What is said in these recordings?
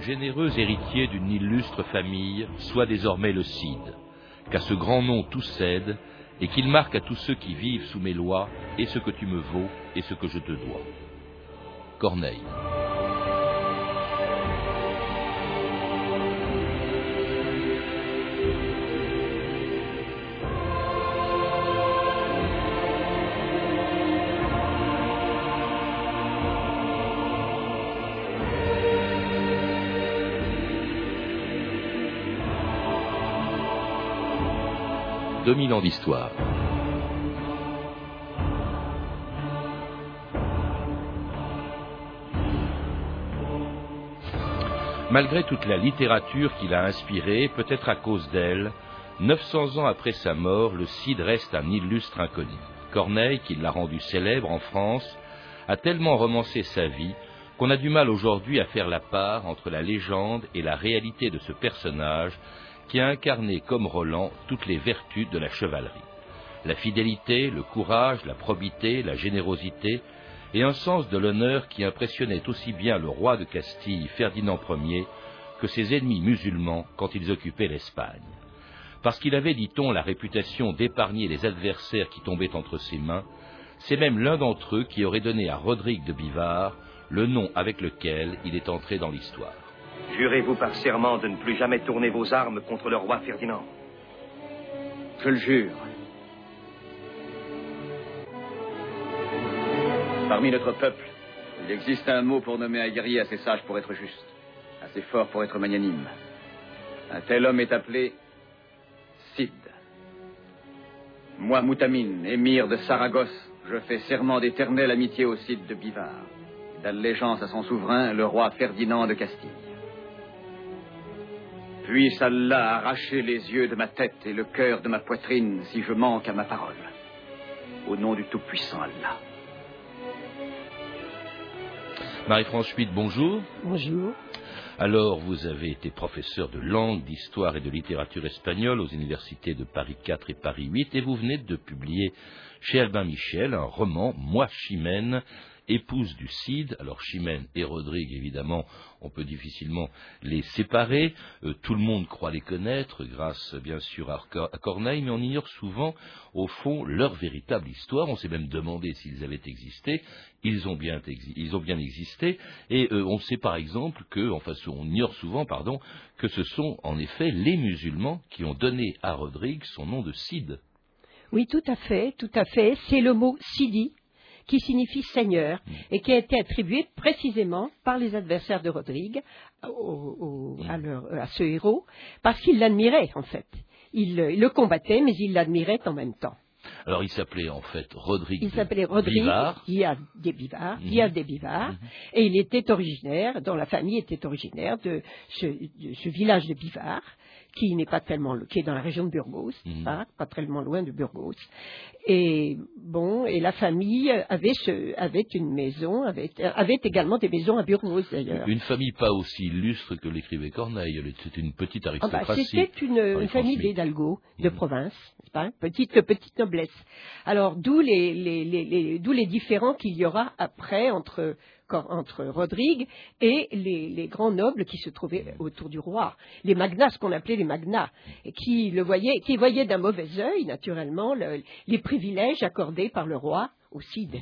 généreux héritier d'une illustre famille, sois désormais le Cid, qu'à ce grand nom tout cède, et qu'il marque à tous ceux qui vivent sous mes lois et ce que tu me vaux et ce que je te dois. Corneille. Ans d'histoire. Malgré toute la littérature qu'il a inspirée, peut-être à cause d'elle, 900 ans après sa mort, le Cid reste un illustre inconnu. Corneille, qui l'a rendu célèbre en France, a tellement romancé sa vie qu'on a du mal aujourd'hui à faire la part entre la légende et la réalité de ce personnage qui a incarné comme Roland toutes les vertus de la chevalerie. La fidélité, le courage, la probité, la générosité, et un sens de l'honneur qui impressionnait aussi bien le roi de Castille, Ferdinand Ier, que ses ennemis musulmans quand ils occupaient l'Espagne. Parce qu'il avait, dit-on, la réputation d'épargner les adversaires qui tombaient entre ses mains, c'est même l'un d'entre eux qui aurait donné à Rodrigue de Bivard le nom avec lequel il est entré dans l'histoire. Jurez-vous par serment de ne plus jamais tourner vos armes contre le roi Ferdinand Je le jure. Parmi notre peuple, il existe un mot pour nommer un guerrier assez sage pour être juste, assez fort pour être magnanime. Un tel homme est appelé Cid. Moi, Moutamine, émir de Saragosse, je fais serment d'éternelle amitié au Cid de Bivard, d'allégeance à son souverain, le roi Ferdinand de Castille. Puisse Allah arracher les yeux de ma tête et le cœur de ma poitrine si je manque à ma parole. Au nom du Tout-Puissant Allah. Marie-France Schmitt, bonjour. Bonjour. Alors, vous avez été professeur de langue, d'histoire et de littérature espagnole aux universités de Paris 4 et Paris 8, et vous venez de publier chez Albin Michel un roman, Moi Chimène, épouse du Cid. Alors Chimène et Rodrigue, évidemment, on peut difficilement les séparer. Euh, tout le monde croit les connaître, grâce bien sûr à, Corneille, mais on ignore souvent, au fond, leur véritable histoire. On s'est même demandé s'ils avaient existé. Ils ont bien, existé. Et euh, on sait par exemple que, enfin, on ignore souvent, pardon, que ce sont en effet les musulmans qui ont donné à Rodrigue son nom de Cid. Oui, tout à fait, tout à fait. C'est le mot Sidi qui signifie seigneur, et qui a été attribué précisément par les adversaires de Rodrigue à, ce héros, parce qu'ils l'admiraient en fait. Ils le combattaient, mais ils l'admiraient en même temps. Alors il s'appelait en fait Rodrigue. Il s'appelait Rodrigue il a des Bivards, a des Bivards, et il était originaire, dont la famille était originaire de ce, de ce village de Bivard, qui n'est pas tellement, qui est dans la région de Burgos, mhm. pas, tellement loin de Burgos. Et bon, et la famille avait, avait une maison, avait, avait également des maisons à Burgos d'ailleurs. Une famille pas aussi illustre que l'écrivait Corneille. C'était une petite ah bah, aristocratie. C'était une, famille d'Hidalgo, de mhm. province, pas, petite petite noblesse. Alors d'où les, les, les, d'où les différends qu'il y aura après entre entre Rodrigue et les, grands nobles qui se trouvaient autour du roi, les magnats, ce qu'on appelait les magnats, qui le voyaient, qui voyaient d'un mauvais œil, naturellement, les privilèges accordés par le roi au Cid.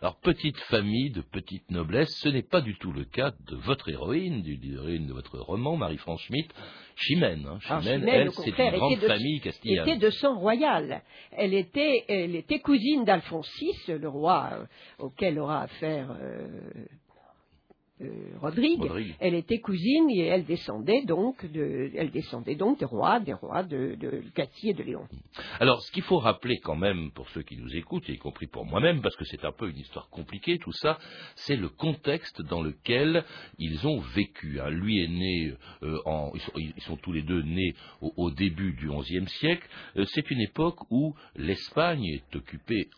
Alors, petite famille de petite noblesse, ce n'est pas du tout le cas de votre héroïne, du héroïne de votre roman, Marie-France Schmitt, Chimène. Hein. Chimène, elle, c'est une grande famille castillane. Elle était de sang royal. Elle était, elle était cousine d'Alphonse VI, le roi euh, auquel aura affaire euh, euh, Rodrigue, elle était cousine et elle descendait donc de, elle descendait donc des rois, des rois de, de et de Léon. Alors, ce qu'il faut rappeler quand même pour ceux qui nous écoutent, y compris pour moi-même, parce que c'est un peu une histoire compliquée, tout ça, c'est le contexte dans lequel ils ont vécu. Hein. Lui est né, euh, en, ils, sont, tous les deux nés au, début du XIe siècle. Euh, c'est une époque où l'Espagne est occupée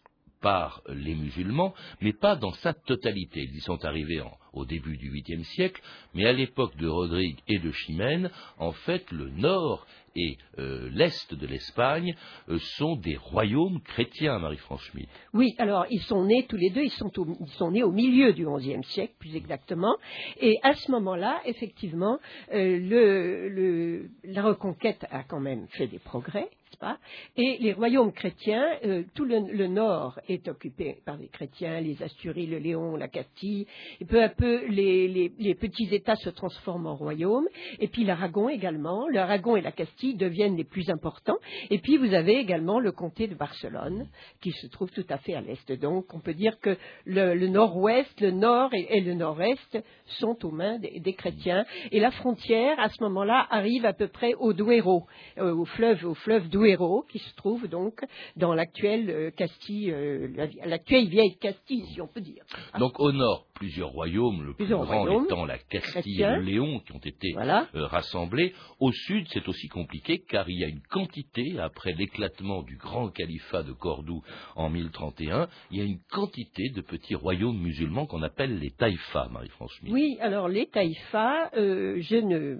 par les musulmans, mais pas dans sa totalité. Ils y sont arrivés au début du VIIIe siècle, mais à l'époque de Rodrigue et de Chimène, en fait, le nord et euh, l'Est de l'Espagne euh, sont des royaumes chrétiens, Marie-France Schmitt. Oui, alors ils sont nés tous les deux, ils sont, nés au milieu du XIe siècle, plus exactement. Et à ce moment-là, effectivement, le, la reconquête a quand même fait des progrès. Et les royaumes chrétiens, euh, tout le, nord est occupé par les chrétiens, les Asturies, le Léon, la Castille. Et peu à peu, les, petits États se transforment en royaumes. Et puis l'Aragon également. L'Aragon et la Castille deviennent les plus importants. Et puis vous avez également le comté de Barcelone, qui se trouve tout à fait à l'est. Donc on peut dire que le, nord-ouest, le nord et, le nord-est sont aux mains des, chrétiens. Et la frontière, à ce moment-là, arrive à peu près au Duero, euh, au fleuve, au fleuve qui se trouve donc dans l'actuelle euh, Castille, euh, l'actuelle vieille Castille, si on peut dire. Donc au nord, plusieurs royaumes, le plus grand étant la Castille et le Léon, qui ont été euh, rassemblés. Au sud, c'est aussi compliqué, car il y a une quantité, après l'éclatement du grand califat de Cordoue en 1031, il y a une quantité de petits royaumes musulmans qu'on appelle les taïfas, Marie-France Oui, alors les taïfas, je ne...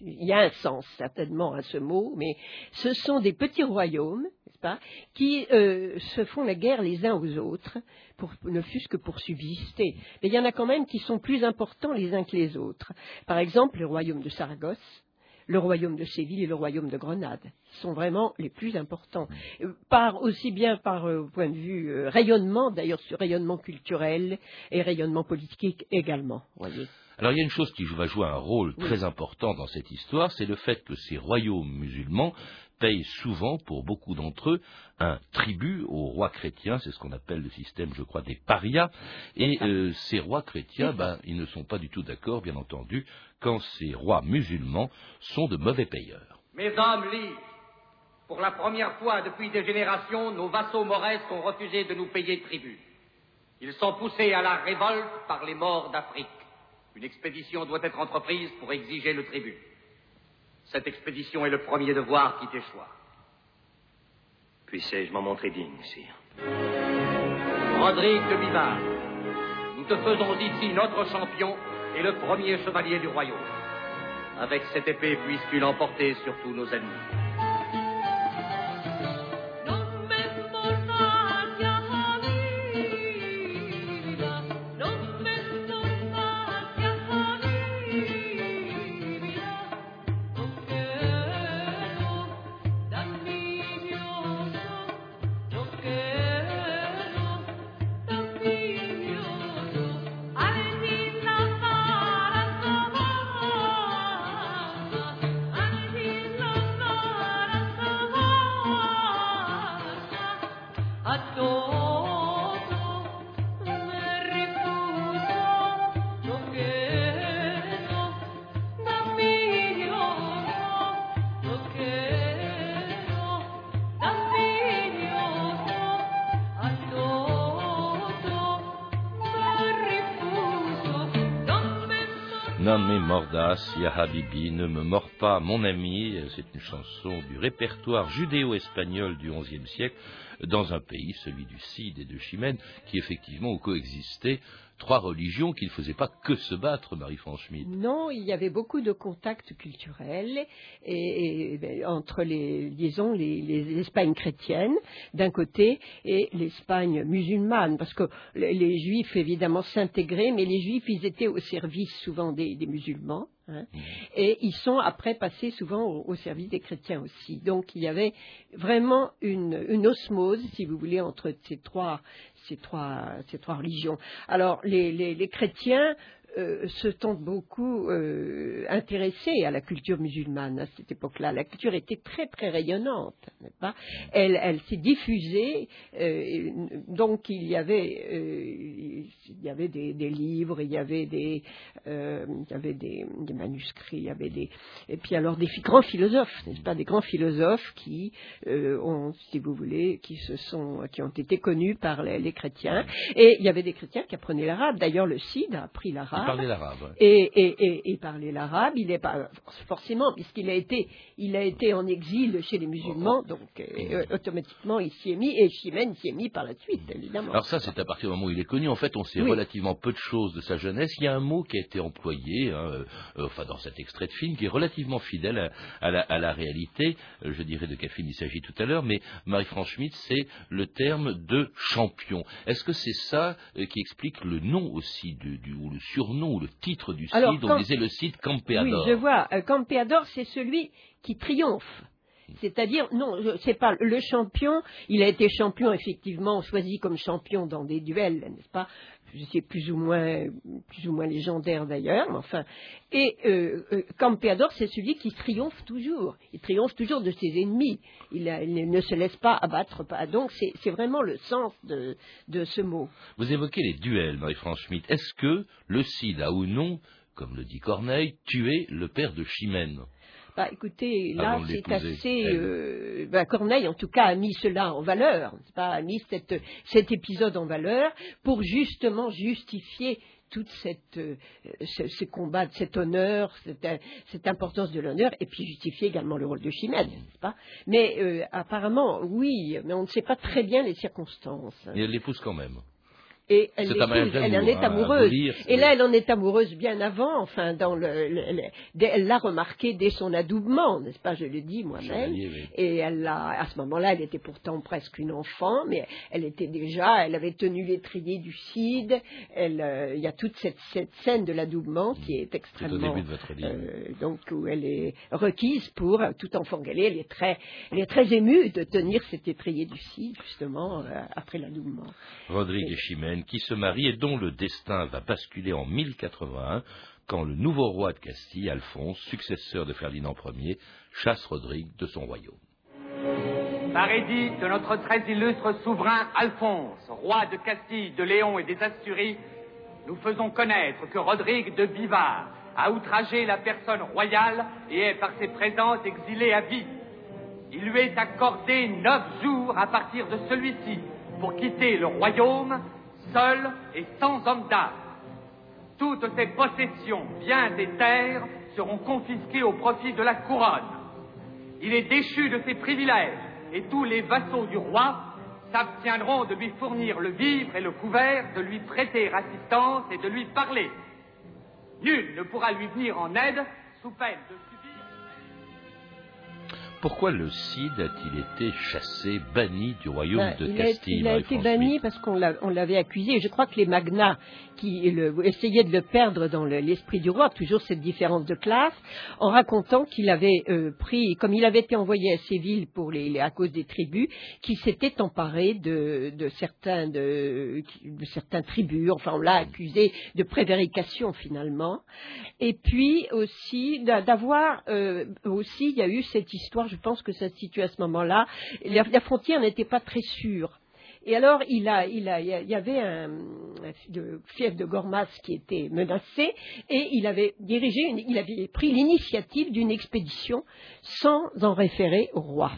il y a un sens certainement à ce mot, mais ce sont des petits royaumes, n'est-ce pas, qui euh, se font la guerre les uns aux autres, pour, ne fût-ce que pour subsister. Mais il y en a quand même qui sont plus importants les uns que les autres. Par exemple, le royaume de Saragosse, le royaume de Séville et le royaume de Grenade sont vraiment les plus importants, euh, par aussi bien par euh, point de vue rayonnement, d'ailleurs rayonnement culturel et rayonnement politique également. Voyez. Alors il y a une chose qui va jouer un rôle très important dans cette histoire, c'est le fait que ces royaumes musulmans payent souvent, pour beaucoup d'entre eux, un tribut aux rois chrétiens, c'est ce qu'on appelle le système, je crois, des parias, et euh, ces rois chrétiens, ben, ils ne sont pas du tout d'accord, bien entendu, quand ces rois musulmans sont de mauvais payeurs. Mes hommes libres, pour la première fois depuis des générations, nos vassaux mauresques ont refusé de nous payer tribut. Ils sont poussés à la révolte par les morts d'Afrique. Une expédition doit être entreprise pour exiger le tribut. Cette expédition est le premier devoir qui t'échoua. Puissais-je m'en montrer digne, sire Rodrigue de Bivard, nous te faisons ici notre champion et le premier chevalier du royaume. Avec cette épée, puisses-tu l'emporter sur tous nos ennemis. Non mais mordas, ya habibi, ne me mords pas, mon ami. C'est une chanson du répertoire judéo-espagnol du XIe siècle dans un pays, celui du Cid et de Chimène, qui effectivement ont coexisté trois religions qui ne faisaient pas que se battre, Marie-France Schmitt. Non, il y avait beaucoup de contacts culturels et, ben, entre les, disons, les, les chrétiennes d'un côté et l'Espagne musulmane, parce que les, Juifs évidemment s'intégraient, mais les Juifs ils étaient au service souvent des musulmans. Hein. Mmh. Et ils sont après passés souvent au, service des chrétiens aussi. Donc il y avait vraiment une, osmose, si vous voulez, entre ces trois, ces trois, ces trois religions. Alors les, les chrétiens euh, se sont beaucoup euh, intéressés à la culture musulmane à cette époque-là. La culture était très très rayonnante, n'est-ce pas? Elle, s'est diffusée. Euh, donc il y avait, il y avait des, livres, il y avait des, il y avait des, manuscrits, il y avait des, et puis alors des grands philosophes, n'est-ce pas? Des grands philosophes qui ont, si vous voulez, qui se sont, qui ont été connus par les, les chrétiens. Et il y avait des chrétiens qui apprenaient l'arabe. D'ailleurs, le Cid a appris l'arabe parlait l'arabe. ouais. et, et, et, et parlait l'arabe. Il est pas forcément puisqu'il a été, il a été en exil chez les musulmans, donc euh, euh, automatiquement il s'y est mis et Chimène s'y est mis par la suite, évidemment. Alors ça, c'est à partir du moment où il est connu. En fait, on sait Oui. relativement peu de choses de sa jeunesse. Il y a un mot qui a été employé, hein, euh, enfin dans cet extrait de film, qui est relativement fidèle à, à la, à la réalité. Euh, je dirais de quel film il s'agit tout à l'heure, mais Marie-France Schmitt, c'est le terme de champion. Est-ce que c'est ça qui explique le nom aussi, du, du- ou le surnom, ou le titre du Alors, site On quand- disait le site Oui, Campeador. je vois. Euh, Campeador, c'est celui qui triomphe. C'est-à-dire, non, c'est pas le champion. Il a été champion, effectivement, choisi comme champion dans des duels, n'est-ce pas? C'est plus ou moins, plus ou moins légendaire d'ailleurs, mais enfin. Et euh, euh, Campeador, c'est celui qui triomphe toujours. Il triomphe toujours de ses ennemis. Il, ne se laisse pas abattre. Pas. Donc, c'est vraiment le sens de, ce mot. Vous évoquez les duels, Marie-France Schmitt. Est-ce que le Cid a ou non, comme le dit Corneille, tué le père de Chimène? Bah, écoutez, là, Avant de c'est assez. euh, bah, Corneille, en tout cas, a mis cela en valeur, n'est-ce pas, a mis cette, cet épisode en valeur pour justement justifier cette, euh, ce, ce combat, cet honneur, cette, euh, cette importance de l'honneur, et puis justifier également le rôle de Chimène, n'est-ce pas Mais euh, apparemment, oui, mais on ne sait pas très bien les circonstances. Et elle l'épouse quand même. Et elle, en est hein, amoureuse. lire, et là, elle en est amoureuse bien avant, enfin, dans le, le- le- dès- elle l'a remarqué dès son adoubement, n'est-ce pas Je le dis moi-même. Oui. Et elle l'a, à ce moment-là, elle était pourtant presque une enfant, mais elle était déjà, elle avait tenu l'étrier du Cid. Elle, euh, il y a toute cette, cette scène de l'adoubement qui est extrêmement, début de votre livre. euh, donc où elle est requise pour euh, tout enfant galais. Elle est très, elle est très émue de tenir cet étrier du Cid justement euh, après l'adoubement. Rodrigue et Chimène, qui se marient et dont le destin va basculer en 1081, quand le nouveau roi de Castille, Alphonse, successeur de Ferdinand Ier, chasse Rodrigue de son royaume. Par édit de notre très illustre souverain Alphonse, roi de Castille, de Léon et des Asturies, nous faisons connaître que Rodrigue de Bivard a outragé la personne royale et est par ses présences exilé à vie. Il lui est accordé neuf jours à partir de celui-ci pour quitter le royaume, seul et sans homme d'âme. Toutes ses possessions, biens et terres seront confisquées au profit de la couronne. Il est déchu de ses privilèges et tous les vassaux du roi s'abstiendront de lui fournir le vivre et le couvert, de lui prêter assistance et de lui parler. Nul ne pourra lui venir en aide sous peine de. Pourquoi le Cid a-t-il été chassé, banni du royaume Ben, de il, a, Castille il a été banni parce qu'on l'a- on l'avait accusé. Je crois que les magnats qui le- essayaient de le perdre dans le- l'esprit du roi, toujours cette différence de classe, en racontant qu'il avait euh, pris, comme il avait été envoyé à Séville pour les, à cause des tribus, qu'il s'était emparé de, certains de, certains tribus. Enfin, on l'a accusé de prévarication finalement. Et puis aussi d'a- d'avoir euh, aussi, il y a eu cette histoire. Je pense que ça se situe à ce moment-là. La frontière n'était pas très sûre. Et alors, il, y avait un, fief de Gormas qui était menacé, et il avait dirigé, il avait pris l'initiative d'une expédition sans en référer au roi.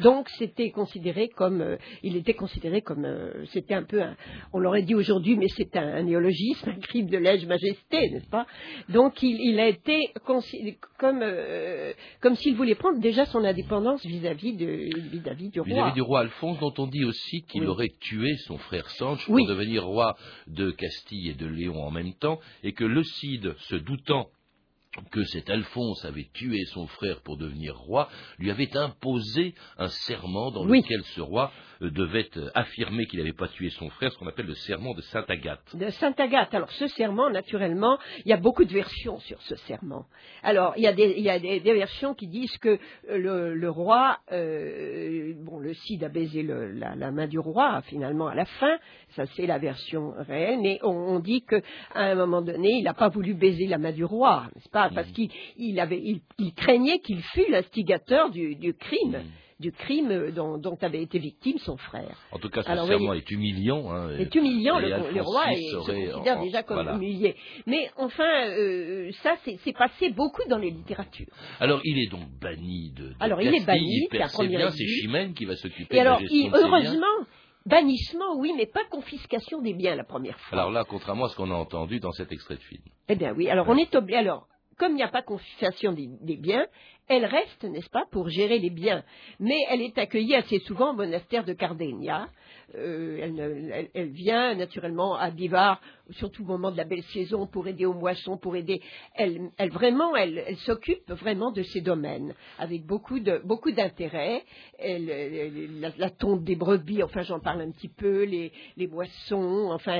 Donc, c'était considéré comme, euh, il était considéré comme, euh, c'était un peu, un, on l'aurait dit aujourd'hui, mais c'est un, un néologisme, un crime de lèse-majesté, n'est-ce pas? Donc, il, il a été comme, euh, comme s'il voulait prendre déjà son indépendance vis-à-vis du roi. Vis-à-vis du roi Alphonse, dont on dit aussi qu'il Oui. aurait tué son frère Sanche Oui. pour devenir roi de Castille et de Léon en même temps, et que le Cid, se doutant que cet Alphonse avait tué son frère pour devenir roi, lui avait imposé un serment dans Oui. lequel ce roi devait euh, affirmer qu'il n'avait pas tué son frère, ce qu'on appelle le serment de Sainte Agathe. de Sainte Agathe. Alors ce serment, naturellement, il y a beaucoup de versions sur ce serment. Alors il y a des, il y a des, des versions qui disent que euh, le, le roi, euh, bon, le Cid a baisé le- la, la main du roi finalement à la fin. Ça c'est la version réelle, mais on, on dit que à un moment donné, il n'a pas voulu baiser la main du roi, n'est-ce pas? Parce qu'il il avait, il, il craignait qu'il fût l'instigateur du, du crime. Du crime dont, dont avait été victime son frère. En tout cas, ce Alors, serment est humiliant. hein, C'est humiliant, le, roi est- se considère en- déjà comme voilà. humilié. Mais enfin, euh, ça, c'est passé beaucoup dans les littératures. Alors, il est donc banni de, de Alors, il est banni, il biens, exil. c'est Chimène qui va s'occuper Et de la alors, gestion il- heureusement, Bannissement, oui, mais pas confiscation des biens la première fois. Alors là, contrairement à ce qu'on a entendu dans cet extrait de film. Eh bien oui, alors on est obligé. Alors, comme il n'y a pas confiscation des, des biens, elle reste, n'est-ce pas, pour gérer les biens. Mais elle est accueillie assez souvent au monastère de Cardenia. Euh, elle, ne- elle- elle vient naturellement à Bivar, surtout au moment de la belle saison, pour aider aux moissons, pour aider. Elle, elle vraiment, elle, s'occupe vraiment de ces domaines avec beaucoup de beaucoup d'intérêt. La, la tonte des brebis, enfin j'en parle un petit peu, les, les moissons, enfin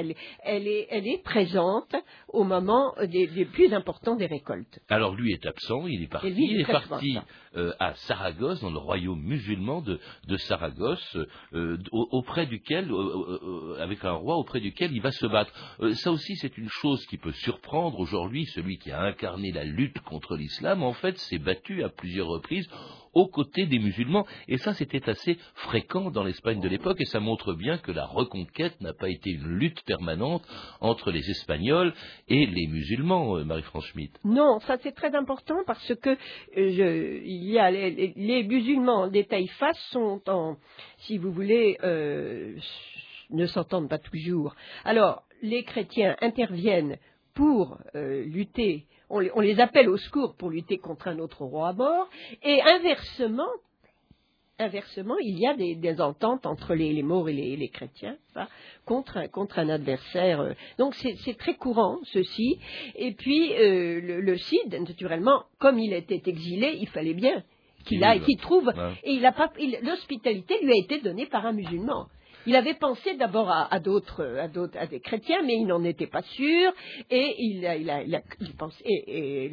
est, elle est présente au moment des, des plus importants des récoltes. Alors lui est absent, il est lui, il parti souvent euh, à Saragosse, dans le royaume musulman de, Saragosse, euh, au- auprès duquel, avec un roi auprès duquel il va se battre. Euh, ça aussi, c'est une chose qui peut surprendre aujourd'hui. Celui qui a incarné la lutte contre l'islam, en fait, s'est battu à plusieurs reprises aux côtés des musulmans. Et ça, c'était assez fréquent dans l'Espagne de l'époque, et ça montre bien que la reconquête n'a pas été une lutte permanente entre les Espagnols et les musulmans, Marie-France Schmitt. Non, ça c'est très important parce que les musulmans des taïfas sont en, si vous voulez, euh, ne s'entendent pas toujours. Alors, les chrétiens interviennent pour euh, lutter, on les, on les appelle au secours pour lutter contre un autre roi à mort, et inversement, inversement, il y a des, des ententes entre les, les morts et les, les chrétiens, contre, un- contre un adversaire. euh. Donc c'est très courant, ceci. Et puis, euh, le, le Cid, naturellement, comme il était exilé, il fallait bien qu'il aille, qu'il trouve. Ouais. Et il a pas, il- l'hospitalité lui a été donnée par un musulman. Il avait pensé d'abord à, d'autres, à des chrétiens, mais il n'en était pas sûr, et il a,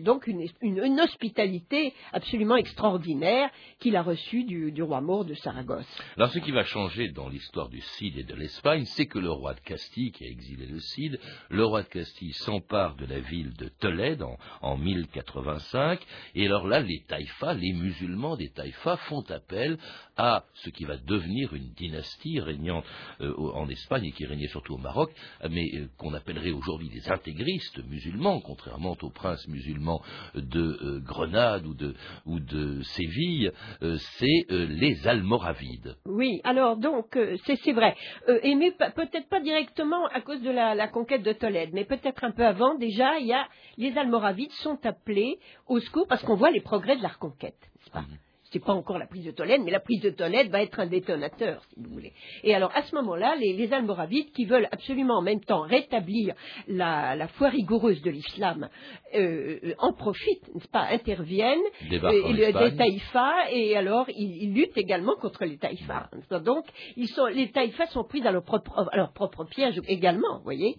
donc une, hospitalité absolument extraordinaire qu'il a reçue du, roi mort de Saragosse. Alors, ce qui va changer dans l'histoire du Cid et de l'Espagne, c'est que le roi de Castille, qui a exilé le Cid, le roi de Castille s'empare de la ville de Tolède en, en 1085, et alors là, les taïfas, les musulmans des taïfas font appel à ce qui va devenir une dynastie régnant euh, en Espagne et qui régnait surtout au Maroc, mais euh, qu'on appellerait aujourd'hui des intégristes musulmans, contrairement aux princes musulmans de euh, Grenade ou de, ou de Séville, c'est les Almoravides. Oui, alors donc c'est vrai. Et mais peut-être pas directement à cause de la, la conquête de Tolède, mais peut-être un peu avant. Déjà, il y a les Almoravides sont appelés au secours parce qu'on voit les progrès de la reconquête, n'est-ce pas? Mhm. C'est pas encore la prise de Tolède, mais la prise de Tolède va être un détonateur, si vous voulez. Et alors à ce moment-là, les, les Almoravides qui veulent absolument en même temps rétablir la, la foi rigoureuse de l'islam euh, euh, en profitent, n'est-ce pas Interviennent le- Espagne. des taïfas et alors ils, ils luttent également contre les taïfas. Donc ils sont, les taïfas sont prises à leur propre, à leur propre piège également, vous voyez.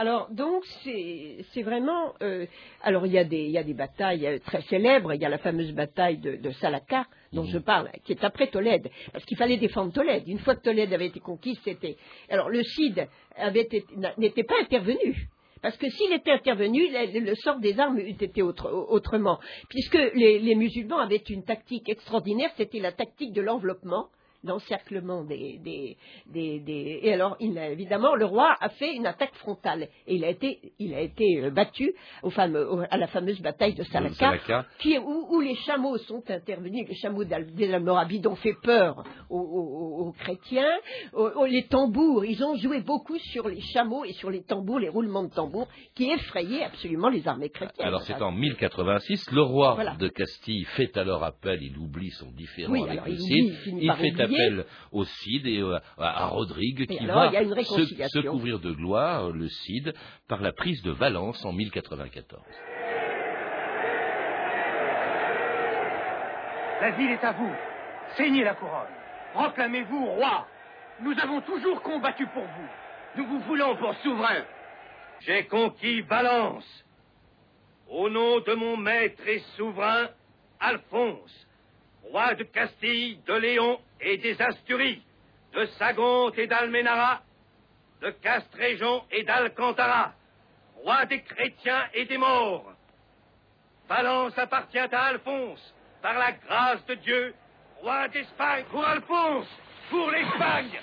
Alors donc c'est vraiment euh, alors il y a des il y a des batailles euh, très célèbres il y a la fameuse bataille de, de Salaka dont Mhm. je parle qui est après Tolède parce qu'il fallait défendre Tolède une fois que Tolède avait été conquise c'était alors le Cid n'était pas intervenu parce que s'il était intervenu, le, le sort des armes eût été autre- autrement. Puisque les, les musulmans avaient une tactique extraordinaire, c'était la tactique de l'enveloppement, l'encerclement des, des, des, des- Et alors, il a- évidemment, le roi a fait une attaque frontale. Et il a été, il a été euh, battu au fameux- au- à la fameuse bataille de Salaka, Salaka. qui est- où, où les chameaux sont intervenus, les chameaux d'Al- des Almoravides ont fait peur aux, aux- aux chrétiens, les tambours, ils ont joué beaucoup sur les chameaux et sur les tambours, les roulements de tambours, qui effrayaient absolument les armées chrétiennes. Alors c'est en 1086, le roi Voilà. de Castille fait alors appel, il oublie son différend Oui, avec le il il fait. Appel au Cid et euh, à, Rodrigue qui alors, va se, couvrir de gloire, le Cid, par la prise de Valence en 1094. La ville est à vous. Saignez la couronne. Proclamez-vous roi. Nous avons toujours combattu pour vous. Nous vous voulons pour souverain. J'ai conquis Valence. Au nom de mon maître et souverain, Alphonse, roi de Castille, de Léon et des Asturies, de Sagonte et d'Almenara, de Castréjon et d'Alcantara, roi des chrétiens et des morts. Valence appartient à Alphonse, par la grâce de Dieu, roi d'Espagne, pour Alphonse, pour l'Espagne.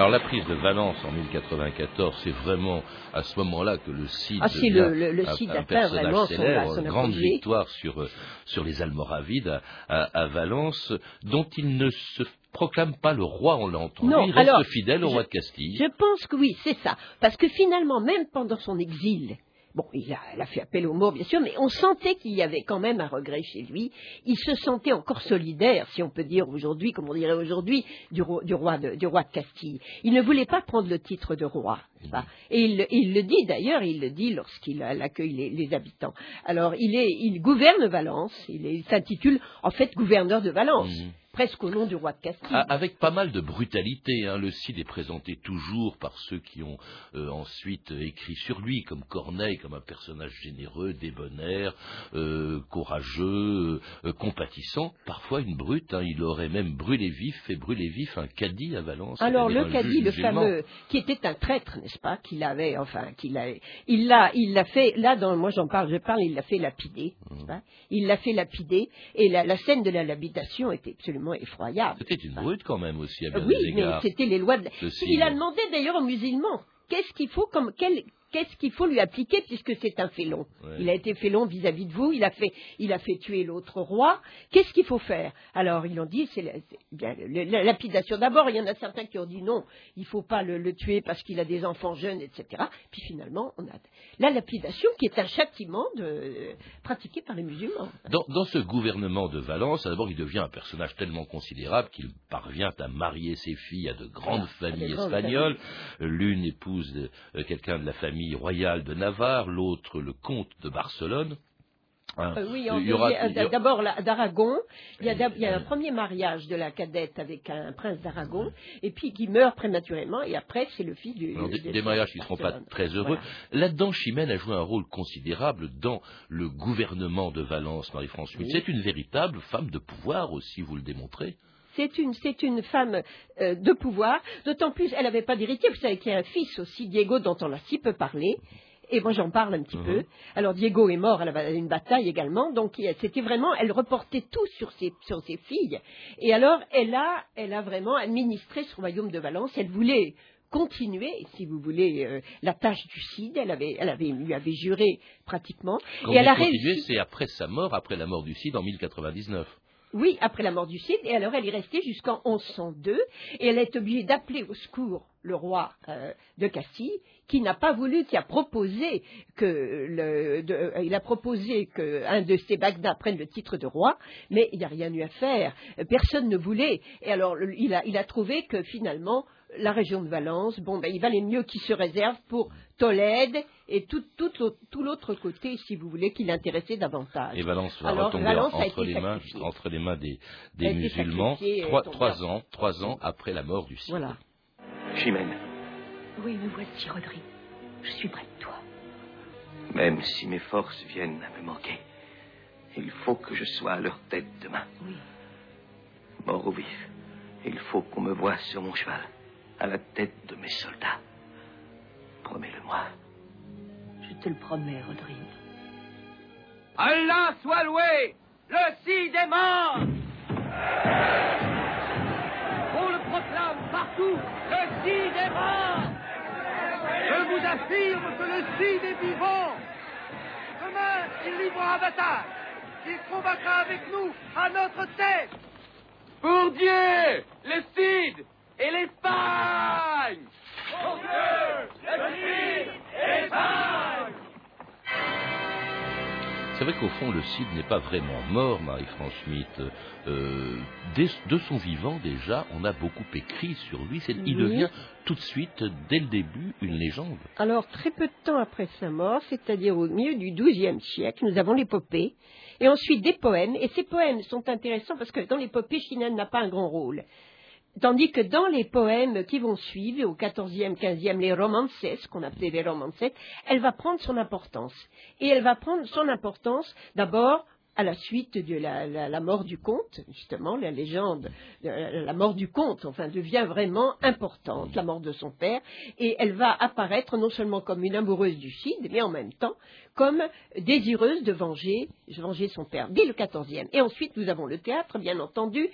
Alors la prise de Valence en 1094, c'est vraiment à ce moment-là que le Cid ah, le, le, le un, Cid un personnage vraiment célèbre, son grande apogée. victoire sur, euh, sur les Almoravides à, à- à Valence, dont il ne se proclame pas le roi, on l'a entendu, Non, il reste alors, fidèle au je- roi de Castille. Je pense que oui, c'est ça. Parce que finalement, même pendant son exil, bon, il a, fait appel aux morts, bien sûr, mais on sentait qu'il y avait quand même un regret chez lui. Il se sentait encore solidaire, si on peut dire aujourd'hui, comme on dirait aujourd'hui, du, roi- du roi de, du roi de Castille. Il ne voulait pas prendre le titre de roi. n'est-ce pas? Et il, il le dit d'ailleurs, il le dit lorsqu'il accueille les, les habitants. Alors, il, est, il gouverne Valence, il s'intitule en fait gouverneur de Valence, Mhm. Presque au nom du roi de Castille. A- Avec pas mal de brutalité. hein. Le Cid est présenté toujours par ceux qui ont euh, ensuite écrit sur lui, comme Corneille, comme un personnage généreux, débonnaire, euh, courageux, euh, compatissant. Parfois une brute. hein. Il aurait même brûlé vif, fait brûler vif un caddie à Valence. Alors le juge le fameux, qui était un traître, n'est-ce pas, qu'il avait, enfin, qu'il a, il l'a, il l'a fait. Là, dans, moi j'en parle, je parle, il l'a fait lapider, n'est-ce pas Il l'a fait lapider, et la, la scène de la lapidation était absolument effroyable. C'était une brute quand même aussi, à bien Oui, des mais c'était les lois de. Le Cid. Il a demandé d'ailleurs aux musulmans qu'est-ce qu'il faut comme quel- Qu'est-ce qu'il faut lui appliquer puisque c'est un félon Ouais. Il a été félon vis-à-vis de vous, il a fait, il a fait tuer l'autre roi. Qu'est-ce qu'il faut faire? Alors ils ont dit c'est la, c'est bien le- la lapidation. D'abord il y en a certains qui ont dit non, il faut pas le, le tuer parce qu'il a des enfants jeunes, etc. Puis finalement on a la lapidation qui est un châtiment de, pratiqué par les musulmans. Dans, dans ce gouvernement de Valence, d'abord, il devient un personnage tellement considérable qu'il parvient à marier ses filles à de grandes à familles de grandes espagnoles. L'une épouse de- euh, quelqu'un de la famille royale de Navarre, l'autre le comte de Barcelone. Hein, Euh, oui, aura- d'abord d'Aragon. Il y, a, d'ab- il y a un Euh, premier mariage de la cadette avec un prince d'Aragon, et puis qui meurt prématurément, et après c'est le fils du. alors, des, de- des mariages qui ne seront pas très heureux. Voilà. Là-dedans, Chimène a joué un rôle considérable dans le gouvernement de Valence, Marie-France. Oui. C'est une véritable femme de pouvoir aussi, vous le démontrez. C'est une, c'est une femme euh, de pouvoir, d'autant plus elle n'avait pas d'héritier, vous savez qu'il y a un fils aussi, Diego, dont on a si peu parlé. Et moi j'en parle un petit Mhm. peu. Alors Diego est mort à une bataille également, donc c'était vraiment, elle reportait tout sur ses, sur ses filles. Et alors elle a, elle a vraiment administré ce royaume de Valence. Elle voulait continuer, si vous voulez, euh, la tâche du Cid. Elle avait, elle avait, lui avait juré pratiquement. Quand et elle a réussi. c'est après sa mort, après la mort du Cid en 1099. Oui, après la mort du Cid, et alors elle est restée jusqu'en 1102, et elle est obligée d'appeler au secours le roi euh, de Castille, qui n'a pas voulu, qui a proposé que le, de- euh, il a proposé qu'un de ses Bagdad prenne le titre de roi, mais il n'y a rien eu à faire, personne ne voulait, et alors il a, il a trouvé que finalement la région de Valence, bon, ben, il valait mieux qu'il se réserve pour Tolède et tout, tout l'autre- tout l'autre côté, si vous voulez, qui l'intéressait davantage. Et Valence va Alors, retomber Valence entre, les mains, sacrifiée. entre les mains des, musulmans, trois, euh, trois ans, trois ans après la mort du Cid. Voilà. Chimène, Oui, me voici, Rodrigue. Je suis près de toi. même si mes forces viennent à me manquer, il faut que je sois à leur tête demain. Oui. Mort ou vif, il faut qu'on me voie sur mon cheval, à la tête de mes soldats. Promets-le-moi. Je te le promets, Rodrigue. Allah soit loué Le Cid est mort On le proclame partout Le Cid est mort Je vous affirme que le Cid est vivant. Demain, il livrera bataille. Il combattra avec nous à notre tête. Pour Dieu C'est vrai qu'au fond, le Cid n'est pas vraiment mort, Marie-France Schmitt. Euh, dès- de son vivant, déjà, on a beaucoup écrit sur lui. Il devient tout de suite, dès le début, une légende. Alors, très peu de temps après sa mort, c'est-à-dire au milieu du XIIe siècle, nous avons l'épopée, et ensuite des poèmes. Et ces poèmes sont intéressants parce que dans l'épopée, Chimène n'a pas un grand rôle. Tandis que dans les poèmes qui vont suivre, au XIVe, XVe, les romances, ce qu'on appelait les romances, elle va prendre son importance. Et elle va prendre son importance d'abord à la suite de la, mort du comte, justement, la légende, la mort du comte, enfin, devient vraiment importante, la mort de son père, et elle va apparaître non seulement comme une amoureuse du Cid, mais en même temps comme désireuse de venger, venger son père, dès le XIVe. Et ensuite, nous avons le théâtre, bien entendu,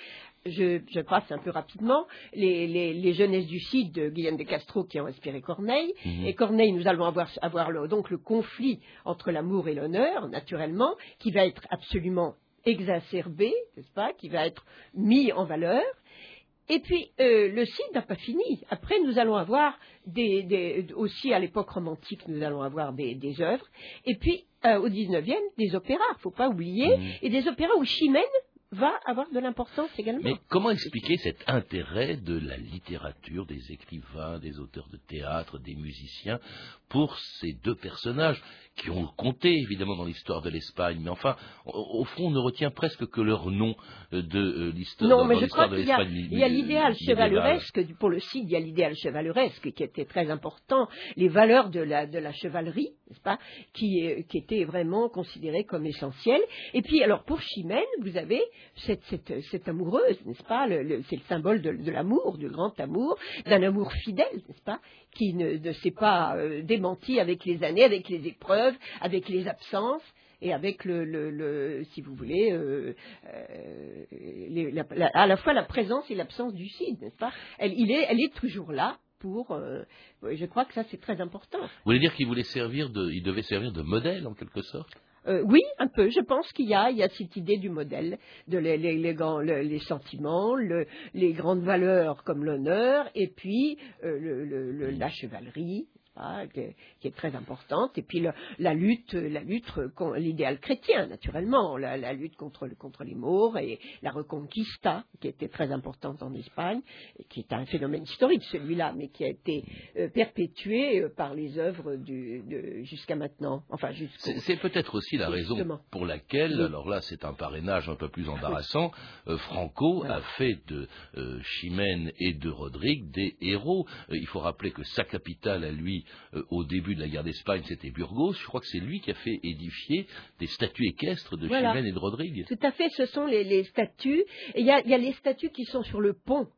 je, passe un peu rapidement, les, les, jeunesses du Cid de Guillaume de Castro qui ont inspiré Corneille. Mhm. Et Corneille, nous allons avoir, avoir le, donc le conflit entre l'amour et l'honneur, naturellement, qui va être absolument exacerbé, n'est-ce pas, qui va être mis en valeur. Et puis, euh, le Cid n'a pas fini. Après, nous allons avoir des, aussi à l'époque romantique, nous allons avoir des, des œuvres. Et puis, euh, au 19e, des opéras, il ne faut pas oublier, mhm. et des opéras où Chimène va avoir de l'importance également. Mais comment expliquer cet intérêt de la littérature, des écrivains, des auteurs de théâtre, des musiciens, pour ces deux personnages? Qui ont compté évidemment dans l'histoire de l'Espagne, mais enfin, au, fond, on ne retient presque que leur nom euh, de euh, l'histoire Non, mais je crois qu'il y a, l'idéal chevaleresque, pour le Cid, il y a l'idéal chevaleresque qui était très important, les valeurs de la, de la chevalerie, n'est-ce pas, qui, qui étaient vraiment considérées comme essentielles. Et puis, alors, pour Chimène, vous avez cette, cette, cette amoureuse, n'est-ce pas, c'est le symbole de, l'amour, du grand amour, d'un amour fidèle, n'est-ce pas, qui ne, ne s'est pas euh, démenti avec les années, avec les épreuves, avec les absences et avec le, si vous voulez, euh, euh, à la fois la présence et l'absence du Cid, n'est-ce pas? Elle, il est, elle est toujours là pour. Euh, je crois que ça c'est très important. Vous voulez dire qu'il voulait servir de, il devait servir de modèle en quelque sorte? Oui, un peu. Je pense qu'il y a, il y a cette idée du modèle, de les, les, les, sentiments, les grandes valeurs comme l'honneur, et puis la chevalerie, qui, est, très importante, et puis la lutte, la lutte l'idéal chrétien, naturellement, la, lutte contre, contre les Maures et la Reconquista, qui était très importante en Espagne, et qui est un phénomène historique celui-là, mais qui a été euh, perpétué euh, par les œuvres jusqu'à maintenant. Enfin, c'est peut-être aussi la raison pour laquelle, alors là, c'est un parrainage un peu plus embarrassant. Euh, Franco a fait de Chimène et de Rodrigue des héros. il faut rappeler que sa capitale à lui euh, au début de la guerre d'Espagne, c'était Burgos. Je crois que c'est lui qui a fait édifier des statues équestres de voilà. et de Rodrigue. Tout à fait, ce sont les, statues. Et il y a, les statues qui sont sur le pont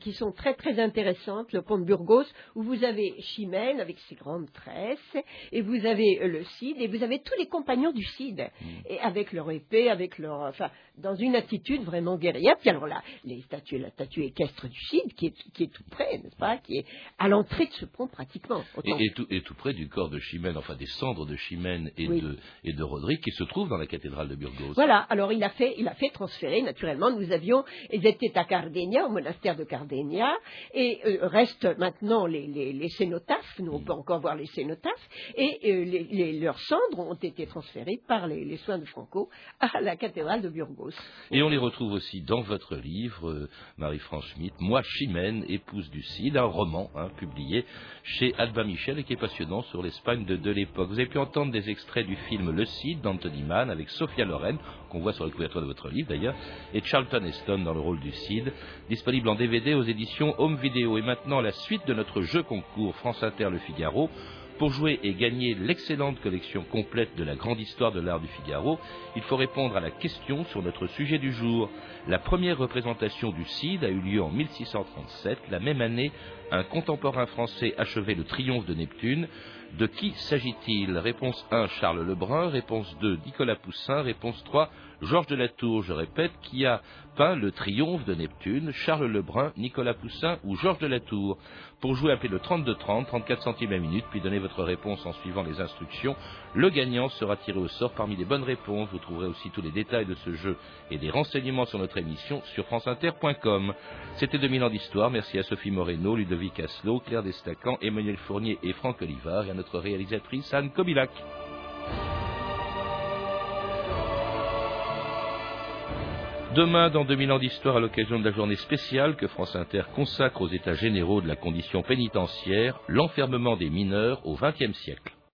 qui sont très très intéressantes, le pont de Burgos, où vous avez Chimène avec ses grandes tresses, et vous avez euh, le Cid, et vous avez tous les compagnons du Cid, mm. et avec leur épée, avec leur, enfin, dans une attitude vraiment guerrière. Puis alors là, les statues, la statue équestre du Cid, qui est, qui est tout près, n'est-ce pas, qui est à l'entrée de ce pont pratiquement. Et, tout, et, tout, près du corps de Chimène, enfin des cendres de Chimène et, de, et de Rodrigue, qui se trouvent dans la cathédrale de Burgos. Voilà, alors il a fait, il a fait transférer, naturellement, nous avions, ils étaient à Cardenia, au monastère de Et euh, restent maintenant les, cénotaphes, nous on peut encore voir les cénotaphes, et euh, leurs cendres ont été transférées par les, soins de Franco à la cathédrale de Burgos. Et on les retrouve aussi dans votre livre, euh, Marie-France Schmitt, Moi Chimène, épouse du Cid, un roman hein, publié chez Alba Michel et qui est passionnant sur l'Espagne de, de l'époque. Vous avez pu entendre des extraits du film Le Cid d'Anthony Mann avec Sophia Loren, qu'on voit sur la couverture de votre livre d'ailleurs, et Charlton Heston dans le rôle du Cid, disponible en DVD aux éditions Home Video. Et maintenant, la suite de notre jeu concours France Inter Le Figaro. Pour jouer et gagner l'excellente collection complète de la grande histoire de l'art du Figaro, il faut répondre à la question sur notre sujet du jour. La première représentation du Cid a eu lieu en 1637. La même année, un contemporain français achevait le triomphe de Neptune. De qui s'agit-il? Réponse 1, Charles Lebrun. Réponse 2, Nicolas Poussin. Réponse 3, Georges de la Tour, je répète, qui a peint le triomphe de Neptune, Charles Lebrun, Nicolas Poussin ou Georges de la Tour. Pour jouer, appelez le 3230, 34 centimes la minute, puis donnez votre réponse en suivant les instructions. Le gagnant sera tiré au sort parmi les bonnes réponses. Vous trouverez aussi tous les détails de ce jeu et des renseignements sur notre émission sur franceinter.com. C'était 2000 ans d'histoire. Merci à Sophie Moreno, Ludovic Asselot, Claire Destacan, Emmanuel Fournier et Franck Olivard et à notre réalisatrice Anne Kobilac. Demain, dans 2000 ans d'histoire, à l'occasion de la journée spéciale que France Inter consacre aux états généraux de la condition pénitentiaire, l'enfermement des mineurs au XXe siècle.